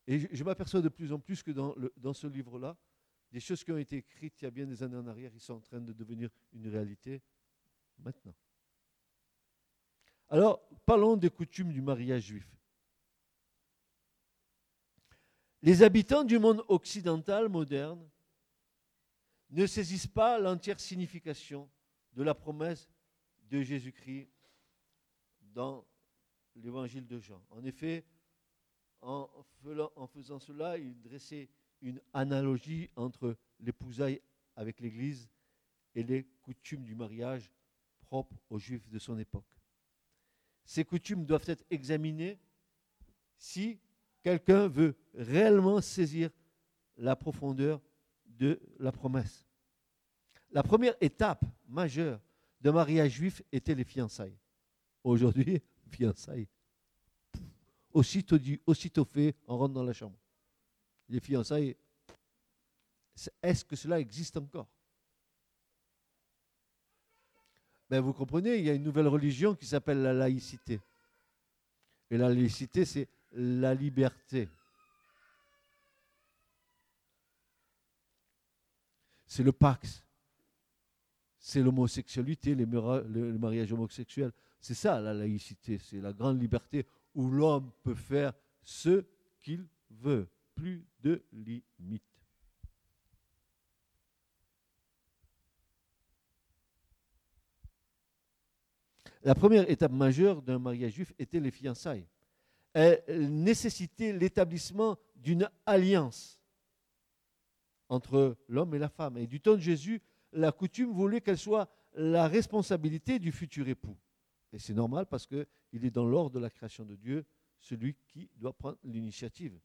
B: Et je, m'aperçois de plus en plus que dans, dans ce livre-là, des choses qui ont été écrites il y a bien des années en arrière, ils sont en train de devenir une réalité maintenant. Alors, parlons des coutumes du mariage juif. Les habitants du monde occidental moderne ne saisissent pas l'entière signification de la promesse de Jésus-Christ dans l'évangile de Jean. En effet, en faisant cela, il dressait une analogie entre l'épousaille avec l'Église et les coutumes du mariage propres aux Juifs de son époque. Ces coutumes doivent être examinées si quelqu'un veut réellement saisir la profondeur de la promesse. La première étape majeure d'un mariage juif était les fiançailles. Aujourd'hui, fiançailles. Aussitôt dit, aussitôt fait, on rentre dans la chambre. Les fiançailles, est-ce que cela existe encore? Ben, Vous comprenez, il y a une nouvelle religion qui s'appelle la laïcité. Et la laïcité, c'est la liberté. C'est le Pax. C'est l'homosexualité, le mariage homosexuel. C'est ça la laïcité, c'est la grande liberté où l'homme peut faire ce qu'il veut, plus de limites. La première étape majeure d'un mariage juif était les fiançailles. Elle nécessitait l'établissement d'une alliance entre l'homme et la femme. Et du temps de Jésus, la coutume voulait qu'elle soit la responsabilité du futur époux. Et c'est normal parce qu'il est dans l'ordre de la création de Dieu, celui qui doit prendre l'initiative.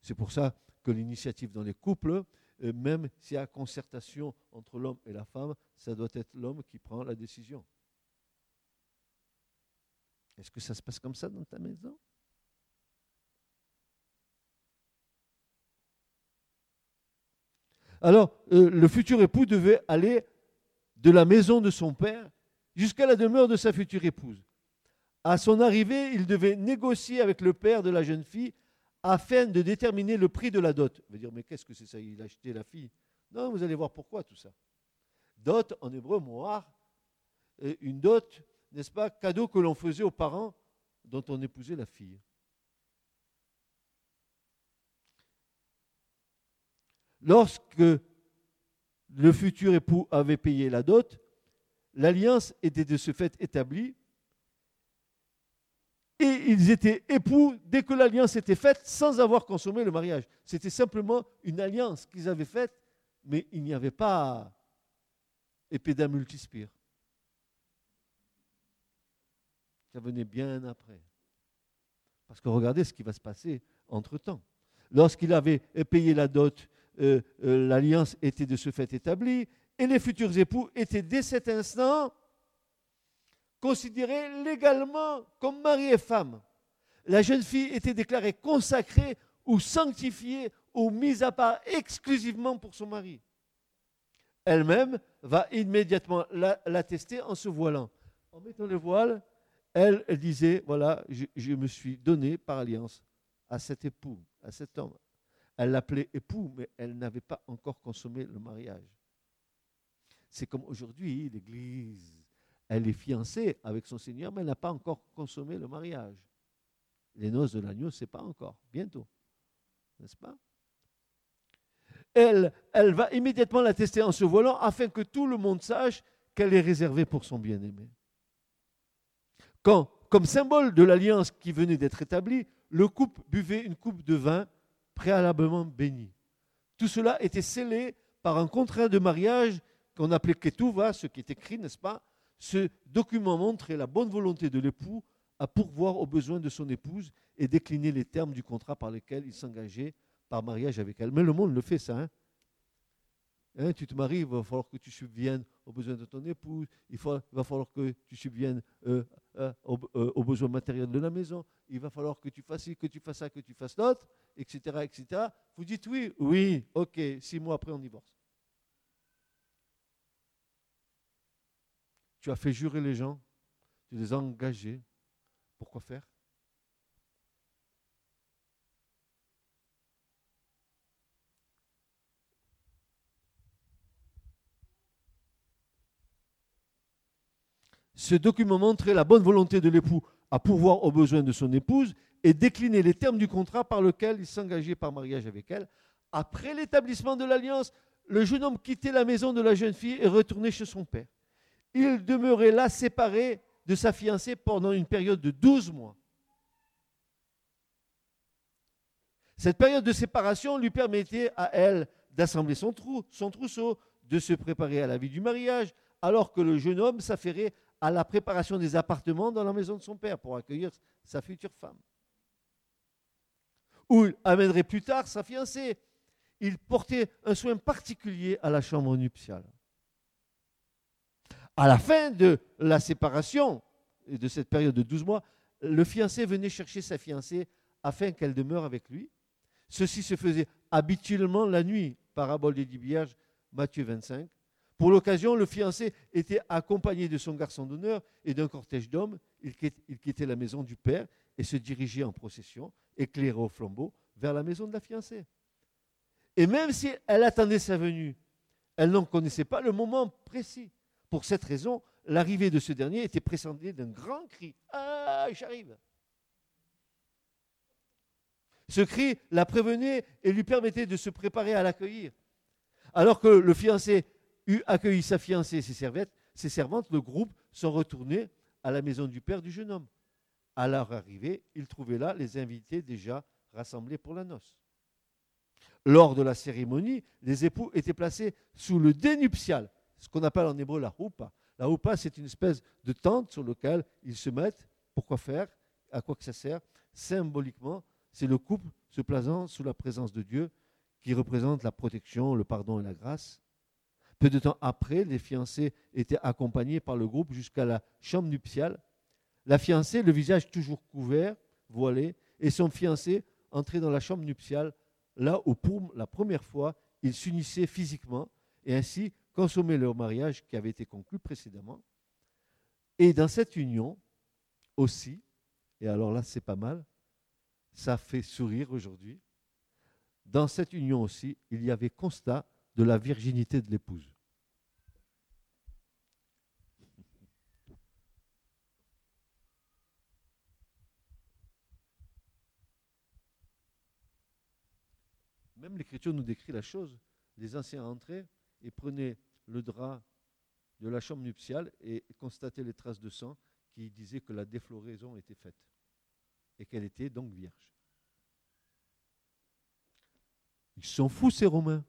B: C'est pour ça que l'initiative dans les couples, euh, même s'il y a concertation entre l'homme et la femme, ça doit être l'homme qui prend la décision. Est-ce que ça se passe comme ça dans ta maison? Alors, euh, le futur époux devait aller de la maison de son père jusqu'à la demeure de sa future épouse. À son arrivée, il devait négocier avec le père de la jeune fille afin de déterminer le prix de la dot. Va dire, mais qu'est-ce que c'est ça Il a acheté la fille? Non, vous allez voir pourquoi tout ça. Dot, en hébreu, moar, une dot, n'est-ce pas, cadeau que l'on faisait aux parents dont on épousait la fille. Lorsque le futur époux avait payé la dot, l'alliance était de ce fait établie et ils étaient époux dès que l'alliance était faite sans avoir consommé le mariage. C'était simplement une alliance qu'ils avaient faite, mais il n'y avait pas épée d'un multispire. Ça venait bien après. Parce que regardez ce qui va se passer entre-temps. Lorsqu'il avait payé la dot euh, euh, l'alliance était de ce fait établie, et les futurs époux étaient dès cet instant considérés légalement comme mari et femme. La jeune fille était déclarée consacrée ou sanctifiée ou mise à part exclusivement pour son mari. Elle-même va immédiatement l'attester en se voilant. En mettant le voile, elle, disait, voilà, je me suis donné par alliance à cet époux, à cet homme. Elle l'appelait époux, mais elle n'avait pas encore consommé le mariage. C'est comme aujourd'hui, l'Église, elle est fiancée avec son Seigneur, mais elle n'a pas encore consommé le mariage. Les noces de l'agneau, ce n'est pas encore, bientôt. N'est-ce pas? Elle, elle va immédiatement l'attester en se volant afin que tout le monde sache qu'elle est réservée pour son bien-aimé. Quand, comme symbole de l'alliance qui venait d'être établie, le couple buvait une coupe de vin préalablement béni. Tout cela était scellé par un contrat de mariage qu'on appelait Ketouva, ce qui est écrit, n'est-ce pas Ce document montrait la bonne volonté de l'époux à pourvoir aux besoins de son épouse et décliner les termes du contrat par lesquels il s'engageait par mariage avec elle. Mais le monde le fait ça. Hein Hein, tu te maries, il va falloir que tu subviennes aux besoins de ton épouse, il, va falloir que tu subviennes euh, euh, euh, aux, besoins matériels de la maison, il va falloir que tu fasses que tu fasses ça, que tu fasses l'autre, etc., etc. Vous dites oui, oui, ok, six mois après on divorce. Tu as fait jurer les gens, tu les as engagés. Pourquoi faire? Ce document montrait la bonne volonté de l'époux à pourvoir aux besoins de son épouse et décliner les termes du contrat par lequel il s'engageait par mariage avec elle. Après l'établissement de l'alliance, le jeune homme quittait la maison de la jeune fille et retournait chez son père. Il demeurait là séparé de sa fiancée pendant une période de 12 mois. Cette période de séparation lui permettait à elle d'assembler son, trou, son trousseau, de se préparer à la vie du mariage, alors que le jeune homme s'affairait à la préparation des appartements dans la maison de son père pour accueillir sa future femme. Ou il amènerait plus tard sa fiancée. Il portait un soin particulier à la chambre nuptiale. À la fin de la séparation de cette période de 12 mois, le fiancé venait chercher sa fiancée afin qu'elle demeure avec lui. Ceci se faisait habituellement la nuit, parabole des dix Matthieu 25. Pour l'occasion, le fiancé était accompagné de son garçon d'honneur et d'un cortège d'hommes. Il quittait la maison du père et se dirigeait en procession, éclairé au flambeau, vers la maison de la fiancée. Et même si elle attendait sa venue, elle n'en connaissait pas le moment précis. Pour cette raison, l'arrivée de ce dernier était précédée d'un grand cri. Ah, j'arrive Ce cri la prévenait et lui permettait de se préparer à l'accueillir. Alors que le fiancé eut accueilli sa fiancée et ses, servettes, ses servantes, le groupe sont retournés à la maison du père du jeune homme. À leur arrivée, ils trouvaient là les invités déjà rassemblés pour la noce. Lors de la cérémonie, les époux étaient placés sous le dénuptial, ce qu'on appelle en hébreu la houpa. La houpa, c'est une espèce de tente sur laquelle ils se mettent. Pourquoi faire À quoi que ça sert Symboliquement, c'est le couple se plaçant sous la présence de Dieu qui représente la protection, le pardon et la grâce. Peu de temps après, les fiancés étaient accompagnés par le groupe jusqu'à la chambre nuptiale. La fiancée, le visage toujours couvert, voilé, et son fiancé entraient dans la chambre nuptiale, là où pour la première fois, ils s'unissaient physiquement et ainsi consommaient leur mariage qui avait été conclu précédemment. Et dans cette union aussi, et alors là c'est pas mal, ça fait sourire aujourd'hui, dans cette union aussi, il y avait constat de la virginité de l'épouse. Même l'Écriture nous décrit la chose. Les anciens entraient et prenaient le drap de la chambre nuptiale et constataient les traces de sang qui disaient que la défloraison était faite et qu'elle était donc vierge. Ils sont fous, ces Romains.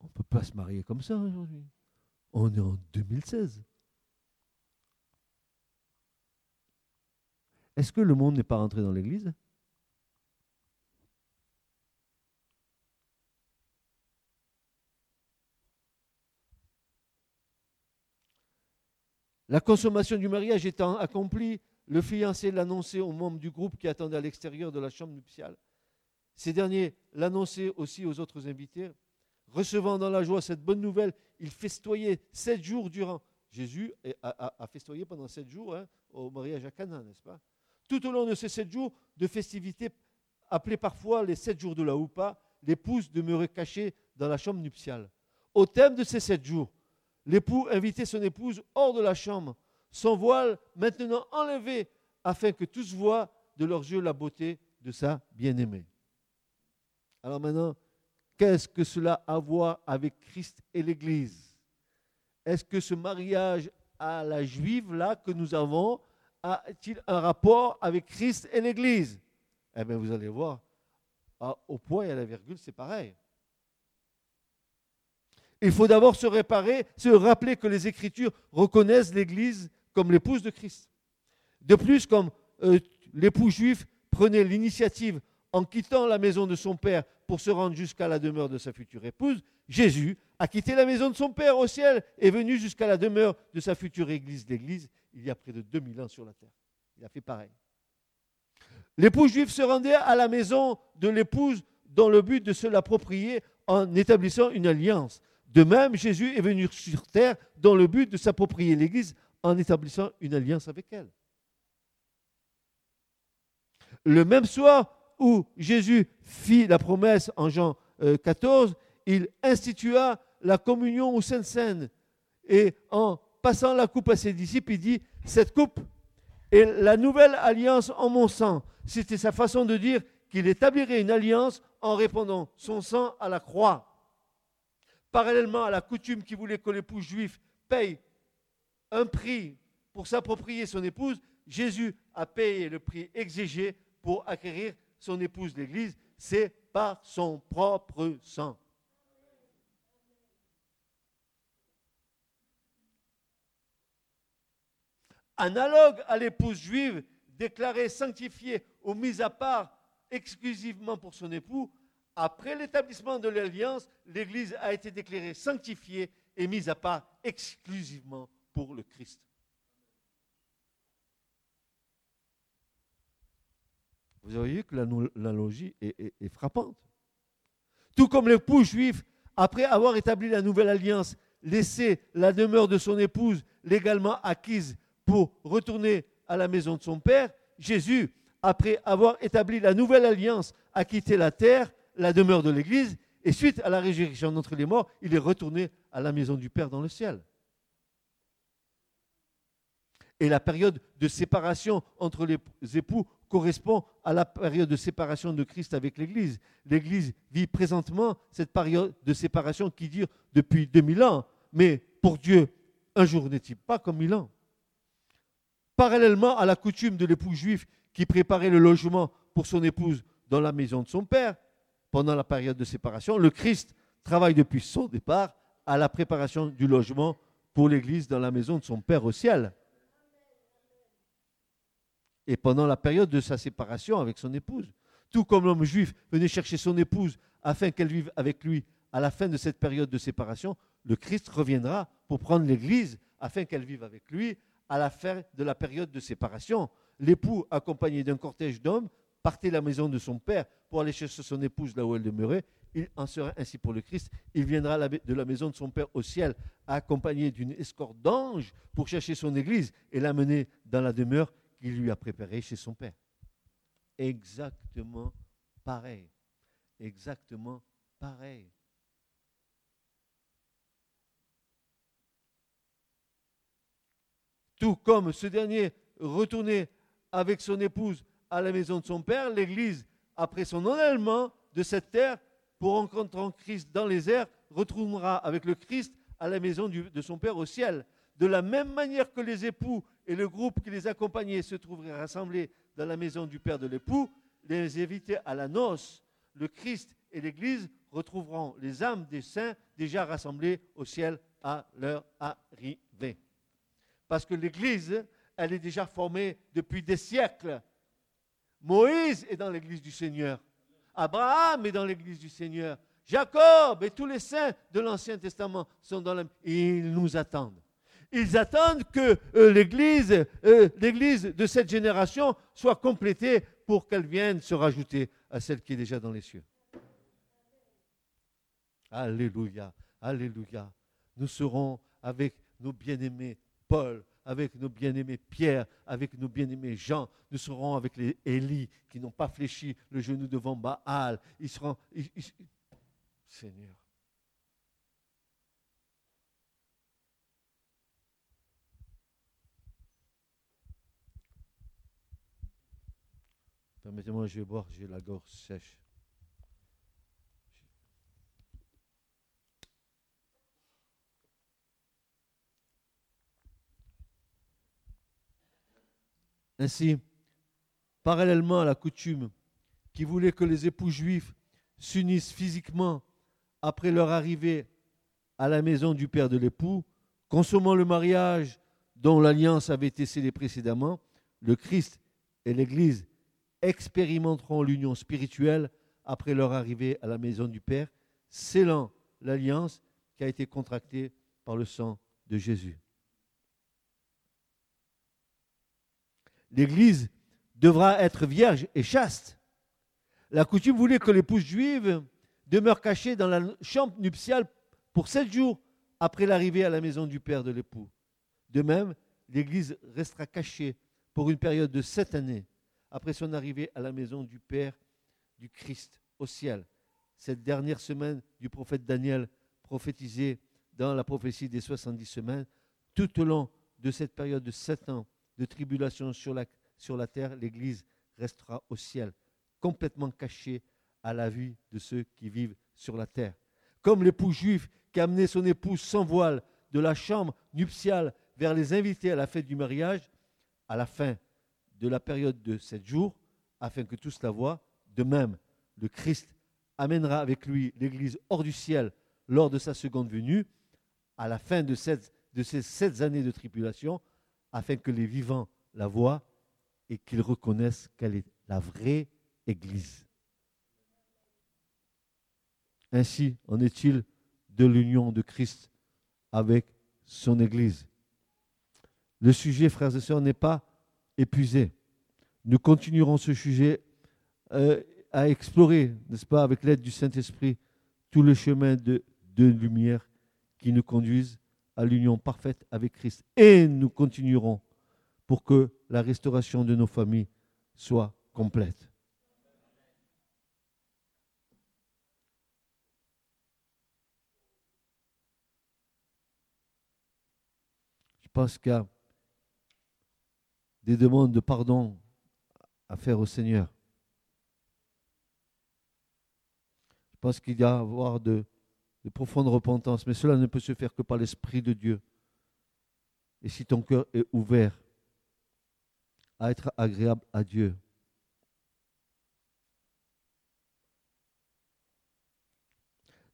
B: On ne peut pas se marier comme ça aujourd'hui. On est en 2016. Est-ce que le monde n'est pas rentré dans l'Église? La consommation du mariage étant accomplie, le fiancé l'annonçait aux membres du groupe qui attendaient à l'extérieur de la chambre nuptiale. Ces derniers l'annonçaient aussi aux autres invités. Recevant dans la joie cette bonne nouvelle, ils festoyaient sept jours durant. Jésus a, festoyé pendant sept jours hein, au mariage à Cana, n'est-ce pas? Tout au long de ces sept jours de festivités, appelés parfois les sept jours de la Houpa, l'épouse demeurait cachée dans la chambre nuptiale. Au thème de ces sept jours, l'époux invitait son épouse hors de la chambre son voile maintenant enlevé, afin que tous voient de leurs yeux la beauté de sa bien-aimée. Alors maintenant, qu'est-ce que cela a à voir avec Christ et l'Église? Est-ce que ce mariage à la juive là que nous avons a-t-il un rapport avec Christ et l'Église? Eh bien, vous allez voir, au point et à la virgule, c'est pareil. Il faut d'abord se réparer, se rappeler que les Écritures reconnaissent l'Église comme l'épouse de Christ. De plus, comme euh, l'époux juif prenait l'initiative en quittant la maison de son père pour se rendre jusqu'à la demeure de sa future épouse, Jésus a quitté la maison de son père au ciel et est venu jusqu'à la demeure de sa future église, l'église, il y a près de 2000 ans sur la terre. Il a fait pareil. L'époux juif se rendait à la maison de l'épouse dans le but de se l'approprier en établissant une alliance. De même, Jésus est venu sur terre dans le but de s'approprier l'Église en établissant une alliance avec elle. Le même soir où Jésus fit la promesse en Jean 14, euh, il institua la communion au Saint-Seine. Et en passant la coupe à ses disciples, il dit, cette coupe est la nouvelle alliance en mon sang. C'était sa façon de dire qu'il établirait une alliance en répandant son sang à la croix. Parallèlement à la coutume qui voulait que l'époux juif paye un prix pour s'approprier son épouse, Jésus a payé le prix exigé pour acquérir son épouse, l'Église. C'est par son propre sang. Analogue à l'épouse juive déclarée sanctifiée ou mise à part exclusivement pour son époux, après l'établissement de l'alliance, l'Église a été déclarée sanctifiée et mise à part exclusivement pour le Christ. Vous voyez que l'analogie est, est frappante. Tout comme l'époux juif, après avoir établi la nouvelle alliance, laissait la demeure de son épouse légalement acquise pour retourner à la maison de son père, Jésus, après avoir établi la nouvelle alliance, a quitté la terre, la demeure de l'Église, et suite à la résurrection d'entre les morts, il est retourné à la maison du Père dans le ciel. Et la période de séparation entre les époux correspond à la période de séparation de Christ avec l'Église. L'Église vit présentement cette période de séparation qui dure depuis 2000 ans. Mais pour Dieu, un jour n'est-il pas comme mille ans? Parallèlement à la coutume de l'époux juif qui préparait le logement pour son épouse dans la maison de son père, pendant la période de séparation, le Christ travaille depuis son départ à la préparation du logement pour l'Église dans la maison de son Père au ciel. Et pendant la période de sa séparation avec son épouse, tout comme l'homme juif venait chercher son épouse afin qu'elle vive avec lui à la fin de cette période de séparation, le Christ reviendra pour prendre l'Église afin qu'elle vive avec lui à la fin de la période de séparation. L'époux, accompagné d'un cortège d'hommes, partait la maison de son père pour aller chercher son épouse là où elle demeurait. Il en sera ainsi pour le Christ. Il viendra de la maison de son père au ciel, accompagné d'une escorte d'anges pour chercher son église et l'amener dans la demeure qu'il lui a préparée chez son père. Exactement pareil. Exactement pareil. Tout comme ce dernier retournait avec son épouse à la maison de son père, l'Église, après son enlèvement de cette terre, pour rencontrer Christ dans les airs, retournera avec le Christ à la maison de son Père au ciel. De la même manière que les époux et le groupe qui les accompagnait se trouveraient rassemblés dans la maison du Père de l'époux, les invités à la noce, le Christ et l'Église retrouveront les âmes des saints déjà rassemblés au ciel à leur arrivée. Parce que l'Église, elle est déjà formée depuis des siècles. Moïse est dans l'Église du Seigneur. Abraham est dans l'Église du Seigneur. Jacob et tous les saints de l'Ancien Testament sont dans la... Ils nous attendent. Ils attendent que euh, l'Église, euh, l'Église de cette génération soit complétée pour qu'elle vienne se rajouter à celle qui est déjà dans les cieux. Alléluia, Alléluia. Nous serons avec nos bien-aimés Paul, avec nos bien-aimés Pierre, avec nos bien-aimés Jean. Nous serons avec les Élie qui n'ont pas fléchi le genou devant Baal. Ils seront. Seigneur. Permettez-moi, je vais boire, j'ai la gorge sèche. Ainsi, parallèlement à la coutume qui voulait que les époux juifs s'unissent physiquement après leur arrivée à la maison du père de l'époux, consommant le mariage dont l'alliance avait été scellée précédemment, le Christ et l'Église expérimenteront l'union spirituelle après leur arrivée à la maison du Père, scellant l'alliance qui a été contractée par le sang de Jésus. l'Église devra être vierge et chaste. La coutume voulait que l'épouse juive demeure cachée dans la chambre nuptiale pour sept jours après l'arrivée à la maison du père de l'époux. De même, l'Église restera cachée pour une période de sept années après son arrivée à la maison du Père du Christ au ciel. Cette dernière semaine du prophète Daniel prophétisée dans la prophétie des 70 semaines, tout au long de cette période de sept ans, de tribulation sur la, terre, l'Église restera au ciel, complètement caché à la vue de ceux qui vivent sur la terre. Comme l'époux juif qui amenait son épouse sans voile de la chambre nuptiale vers les invités à la fête du mariage, à la fin de la période de sept jours, afin que tous la voient, de même, le Christ amènera avec lui l'Église hors du ciel lors de sa seconde venue, à la fin de, de ces sept années de tribulation, afin que les vivants la voient et qu'ils reconnaissent qu'elle est la vraie Église. Ainsi en est-il de l'union de Christ avec son Église? Le sujet, frères et sœurs, n'est pas épuisé. Nous continuerons ce sujet euh, à explorer, n'est-ce pas, avec l'aide du Saint-Esprit, tout le chemin de, lumière qui nous conduisent à l'union parfaite avec Christ. Et nous continuerons pour que la restauration de nos familles soit complète. Je pense qu'il y a des demandes de pardon à faire au Seigneur. Je pense qu'il y a à avoir de, de profonde repentance, mais cela ne peut se faire que par l'Esprit de Dieu. Et si ton cœur est ouvert à être agréable à Dieu,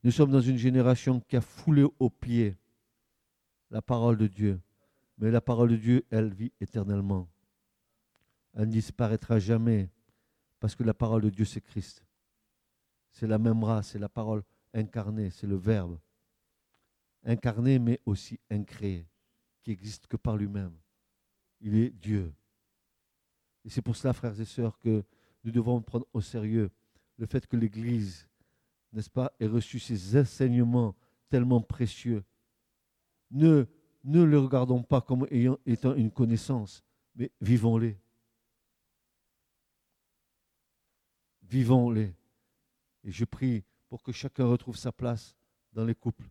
B: Nous sommes dans une génération qui a foulé aux pieds la parole de Dieu. Mais la parole de Dieu, elle vit éternellement. Elle ne disparaîtra jamais parce que la parole de Dieu, c'est Christ. C'est la même race, c'est la parole incarnée, c'est le Verbe. Incarné, mais aussi incréé, qui existe que par lui-même. Il est Dieu. Et c'est pour cela, frères et sœurs, que nous devons prendre au sérieux le fait que l'Église, n'est-ce pas, ait reçu ces enseignements tellement précieux. Ne, ne les regardons pas comme ayant, étant une connaissance, mais vivons-les. Vivons-les. Et je prie pour que chacun retrouve sa place dans les couples.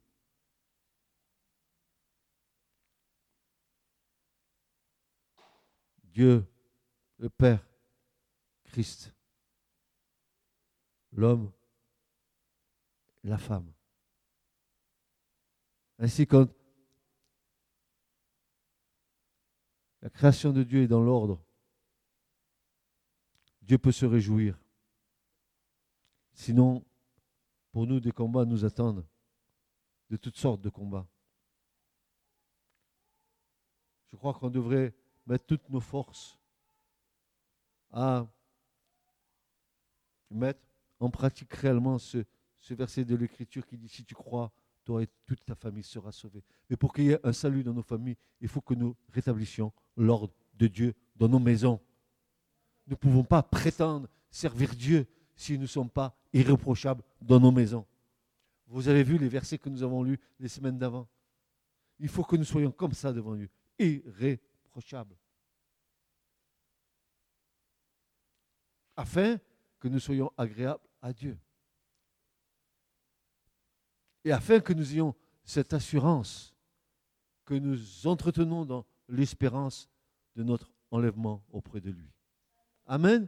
B: Dieu, le Père, Christ, l'homme, la femme. Ainsi, quand la création de Dieu est dans l'ordre, Dieu peut se réjouir. Sinon, pour nous, des combats nous attendent, de toutes sortes de combats. Je crois qu'on devrait mettre toutes nos forces à mettre en pratique réellement ce, verset de l'Écriture qui dit, si tu crois, toi et toute ta famille sera sauvée. Mais pour qu'il y ait un salut dans nos familles, il faut que nous rétablissions l'ordre de Dieu dans nos maisons. Nous ne pouvons pas prétendre servir Dieu si nous ne sommes pas irréprochables dans nos maisons. Vous avez vu les versets que nous avons lus les semaines d'avant? Il faut que nous soyons comme ça devant Dieu, irréprochables. Afin que nous soyons agréables à Dieu. Et afin que nous ayons cette assurance que nous entretenons dans l'espérance de notre enlèvement auprès de lui. Amen.